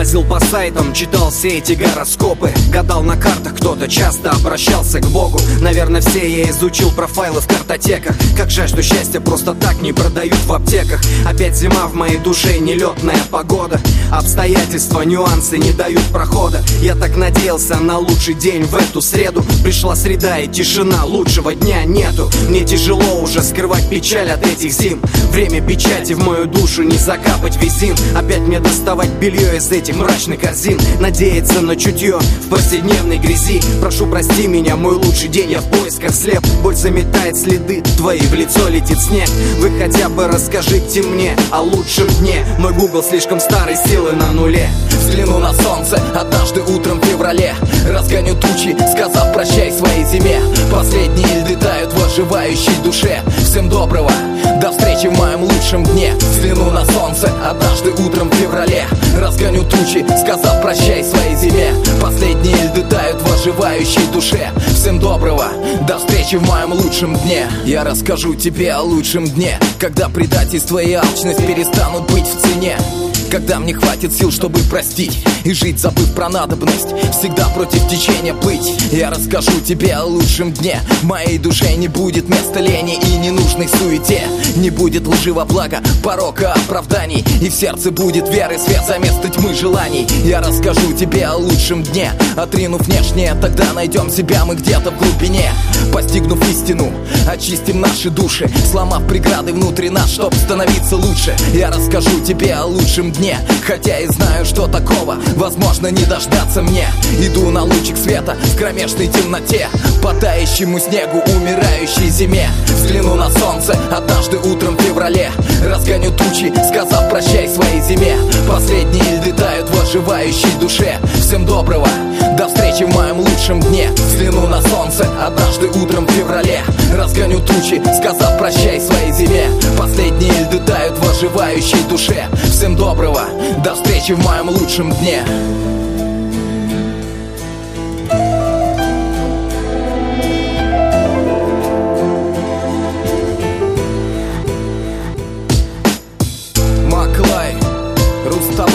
Лазил по сайтам, читал все эти гороскопы Гадал на картах, кто-то часто обращался к Богу. Наверное, все я изучил профайлы в картотеках. Как что счастье просто так не продают в аптеках. Опять зима в моей душе, нелетная погода. Обстоятельства, нюансы не дают прохода. Я так надеялся на лучший день в эту среду. Пришла среда и тишина, лучшего дня нету. Мне тяжело уже скрывать печаль от этих зим. Время печати в мою душу не закапать визин Опять мне доставать белье из этих мрачных корзин Надеяться на чутье в повседневной грязи. Прошу прости меня, мой лучший день, я в поисках слеп. Боль заметает следы твои, в лицо летит снег. Вы хотя бы расскажите мне о лучшем дне. Мой гугл слишком старый, силы на нуле. Взгляну на солнце однажды утром в феврале. Разгоню тучи, сказав прощай своей зиме. Последние льды тают в оживающей душе. Всем доброго, до встречи в моем лучшем дне. Взгляну на солнце однажды утром в феврале Разгоню тучи, сказав прощай своей зиме. Последние льды тают в оживающей душе. Всем доброго, до встречи в моем лучшем дне. Я расскажу тебе о лучшем дне Когда предательство и алчность перестанут быть в цене когда мне хватит сил, чтобы простить И жить, забыв про надобность Всегда против течения быть. Я расскажу тебе о лучшем дне. Моей душе не будет места лени И ненужной суете. Не будет лживого блага, порока, оправданий. И в сердце будет веры, свет за место тьмы желаний. Я расскажу тебе о лучшем дне. Отринув внешнее, тогда найдем себя мы где-то в глубине. Постигнув истину, очистим наши души. Сломав преграды внутри нас, чтоб становиться лучше. Я расскажу тебе о лучшем дне Хотя и знаю, что такого возможно не дождаться мне. Иду на лучик света в кромешной темноте. По тающему снегу умирающей зиме. Взгляну на солнце однажды утром в феврале. Разгоню тучи, сказав прощай своей зиме Последние льды тают в оживающей душе. Всем доброго, до встречи в моем лучшем дне. Взгляну на солнце однажды утром в феврале. Разгоню тучи, сказав прощай своей зиме Последние льды тают в переживающей душе. Всем доброго, до встречи в моем лучшем дне. Маклай, Рустам